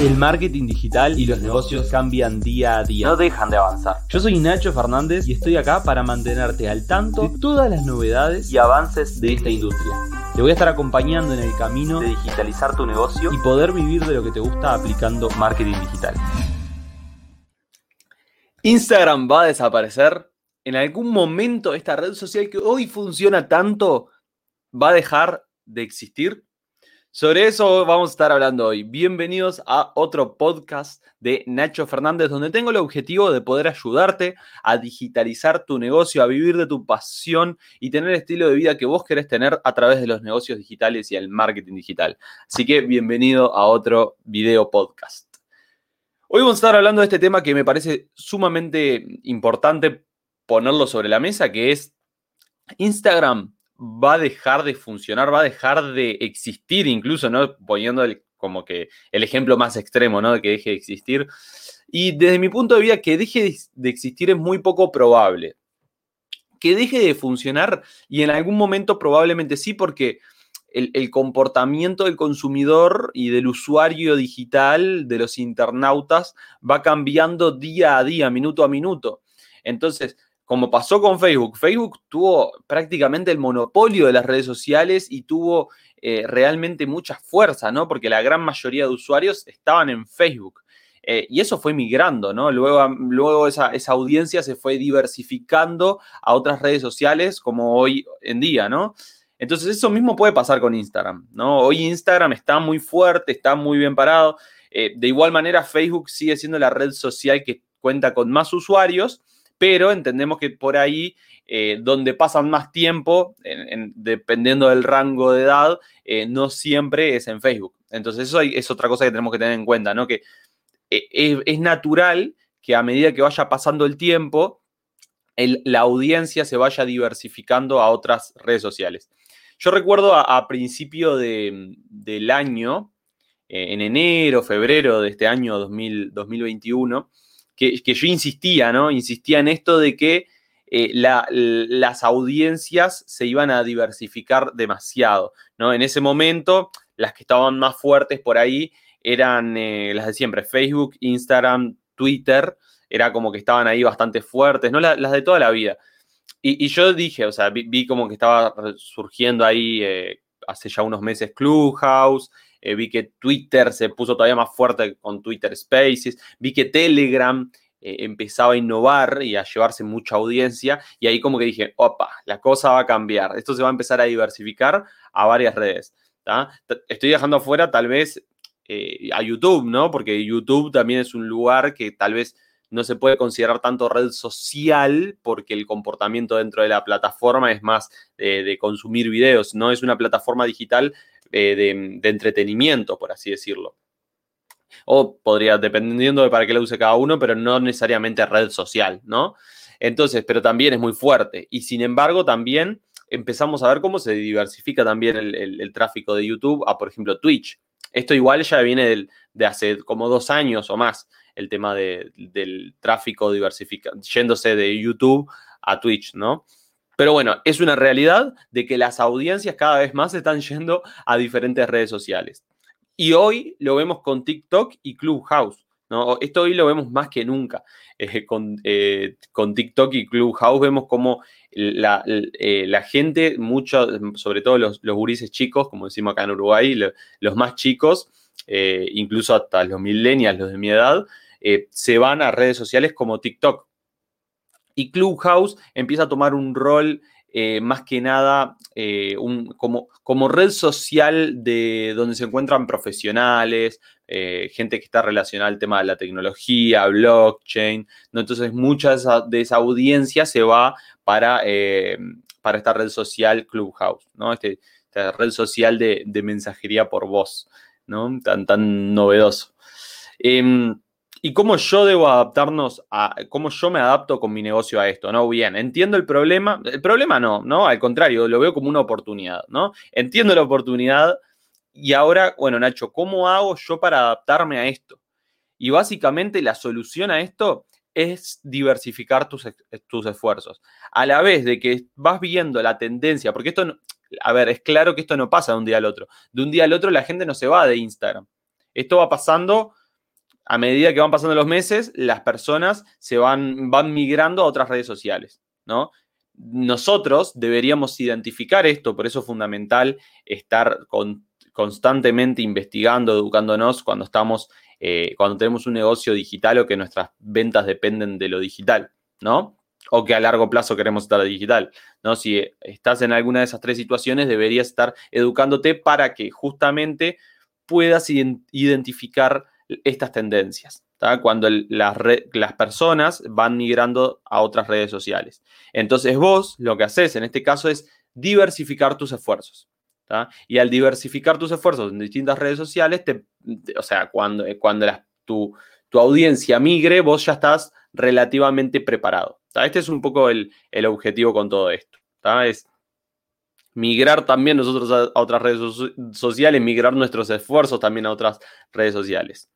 El marketing digital y los negocios cambian día a día. No dejan de avanzar. Yo soy Nacho Fernández y estoy acá para mantenerte al tanto de todas las novedades Y avances de esta industria. Te voy a estar acompañando en el camino de digitalizar tu negocio y poder vivir de lo que te gusta aplicando marketing digital. Instagram va a desaparecer. En algún momento esta red social que hoy funciona tanto va a dejar de existir. Sobre eso vamos a estar hablando hoy. Bienvenidos a otro podcast de Nacho Fernández, donde tengo el objetivo de poder ayudarte a digitalizar tu negocio, a vivir de tu pasión y tener el estilo de vida que vos querés tener a través de los negocios digitales y el marketing digital. Así que bienvenido a otro video podcast. Hoy vamos a estar hablando de este tema que me parece sumamente importante ponerlo sobre la mesa, que es Instagram va a dejar de funcionar, va a dejar de existir, incluso, ¿no? Poniendo como que el ejemplo más extremo, ¿no? De que deje de existir. Y desde mi punto de vista, que deje de existir es muy poco probable. Que deje de funcionar y en algún momento probablemente sí, porque el, el comportamiento del consumidor y del usuario digital, de los internautas, va cambiando día a día, minuto a minuto. Entonces, como pasó con Facebook, Facebook tuvo prácticamente el monopolio de las redes sociales y tuvo eh, realmente mucha fuerza, ¿no? Porque la gran mayoría de usuarios estaban en Facebook. Eh, y eso fue migrando, ¿no? Luego, luego esa, esa, audiencia se fue diversificando a otras redes sociales como hoy en día, ¿no? Entonces eso mismo puede pasar con Instagram, ¿no? Hoy Instagram está muy fuerte, está muy bien parado. Eh, de igual manera, Facebook sigue siendo la red social que cuenta con más usuarios, pero entendemos que por ahí, eh, donde pasan más tiempo, dependiendo del rango de edad, eh, no siempre es en Facebook. Entonces, eso es otra cosa que tenemos que tener en cuenta, ¿no? Que eh, es, natural que a medida que vaya pasando el tiempo, la audiencia se vaya diversificando a otras redes sociales. Yo recuerdo a, principio del año, en enero, febrero de este año 2021, que, yo insistía, ¿no? Insistía en esto de que eh, las audiencias se iban a diversificar demasiado, ¿no? En ese momento, las que estaban más fuertes por ahí eran eh, las de siempre, Facebook, Instagram, Twitter, era como que estaban ahí bastante fuertes, ¿no? las de toda la vida. Y, yo dije, o sea, vi, como que estaba surgiendo ahí eh, hace ya unos meses Clubhouse, eh, vi que Twitter se puso todavía más fuerte con Twitter Spaces, vi que Telegram eh, empezaba a innovar y a llevarse mucha audiencia y ahí como que dije, opa, la cosa va a cambiar, esto se va a empezar a diversificar a varias redes. Estoy dejando afuera tal vez eh, a YouTube, ¿no? Porque YouTube también es un lugar que tal vez no se puede considerar tanto red social porque el comportamiento dentro de la plataforma es más de consumir videos, no es una plataforma digital eh, de, entretenimiento, por así decirlo. O podría, dependiendo de para qué lo use cada uno, pero no necesariamente red social, ¿no? Entonces, pero también es muy fuerte. Y sin embargo, también empezamos a ver cómo se diversifica también el, tráfico de YouTube a, por ejemplo, Twitch. Esto igual ya viene de hace como dos años o más, el tema del tráfico diversificado, yéndose de YouTube a Twitch, ¿no? Pero bueno, es una realidad de que las audiencias cada vez más están yendo a diferentes redes sociales. Y hoy lo vemos con TikTok y Clubhouse. ¿no? Esto hoy lo vemos más que nunca. Eh, eh, con, TikTok y Clubhouse vemos como la, eh, gente, mucho, sobre todo los, los gurises chicos, como decimos acá en Uruguay, los más chicos, incluso hasta los millennials, los de mi edad, se van a redes sociales como TikTok y Clubhouse empieza a tomar un rol eh, más que nada eh, como, como, red social de donde se encuentran profesionales, eh, gente que está relacionada al tema de la tecnología, blockchain. Entonces, mucha de esa, audiencia se va para, para esta red social Clubhouse, ¿no? Este, esta red social de, de, mensajería por voz, ¿no? Tan, tan novedoso. Y cómo yo debo adaptarnos a, cómo yo me adapto con mi negocio a esto, ¿no? Bien, entiendo el problema, el problema no, ¿no? Al contrario, lo veo como una oportunidad, ¿no? Entiendo la oportunidad y ahora, bueno, Nacho, ¿cómo hago yo para adaptarme a esto? Y básicamente la solución a esto es diversificar tus, tus esfuerzos. A la vez de que vas viendo la tendencia, porque esto, a ver, es claro que esto no pasa de un día al otro. De un día al otro la gente no se va de Instagram. Esto va pasando a medida que van pasando los meses, las personas se van, van migrando a otras redes sociales, ¿no? Nosotros deberíamos identificar esto, por eso es fundamental estar constantemente investigando, educándonos cuando estamos, eh, cuando tenemos un negocio digital o que nuestras ventas dependen de lo digital, ¿no? O que a largo plazo queremos estar digital, ¿no? Si estás en alguna de esas tres situaciones, deberías estar educándote para que justamente puedas identificar estas tendencias, cuando las, las, personas van migrando a otras redes sociales. Entonces vos lo que haces en este caso es diversificar tus esfuerzos. Y al diversificar tus esfuerzos en distintas redes sociales, o sea, cuando, cuando tu, tu, audiencia migre, vos ya estás relativamente preparado. Este es un poco el, el objetivo con todo esto. Es migrar también nosotros a, otras redes sociales, migrar nuestros esfuerzos también a otras redes sociales.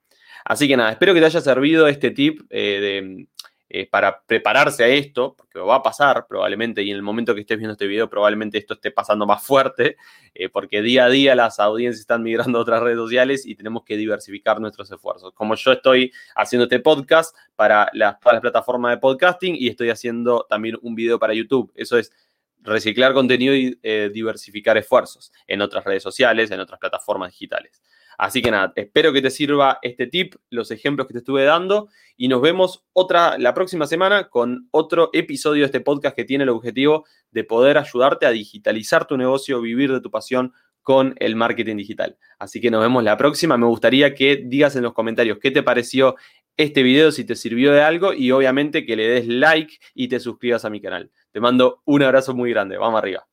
Así que nada, espero que te haya servido este tip eh, eh, para prepararse a esto, porque va a pasar probablemente, y en el momento que estés viendo este video probablemente esto esté pasando más fuerte, eh, porque día a día las audiencias están migrando a otras redes sociales y tenemos que diversificar nuestros esfuerzos. Como yo estoy haciendo este podcast para las, las plataformas de podcasting y estoy haciendo también un video para YouTube. Eso es reciclar contenido y diversificar esfuerzos en otras redes sociales, en otras plataformas digitales. Así que nada, espero que te sirva este tip, los ejemplos que te estuve dando y nos vemos otra la próxima semana con otro episodio de este podcast que tiene el objetivo de poder ayudarte a digitalizar tu negocio, vivir de tu pasión con el marketing digital. Así que nos vemos la próxima. Me gustaría que digas en los comentarios qué te pareció este video, si te sirvió de algo y obviamente que le des like y te suscribas a mi canal. Te mando un abrazo muy grande. Vamos arriba.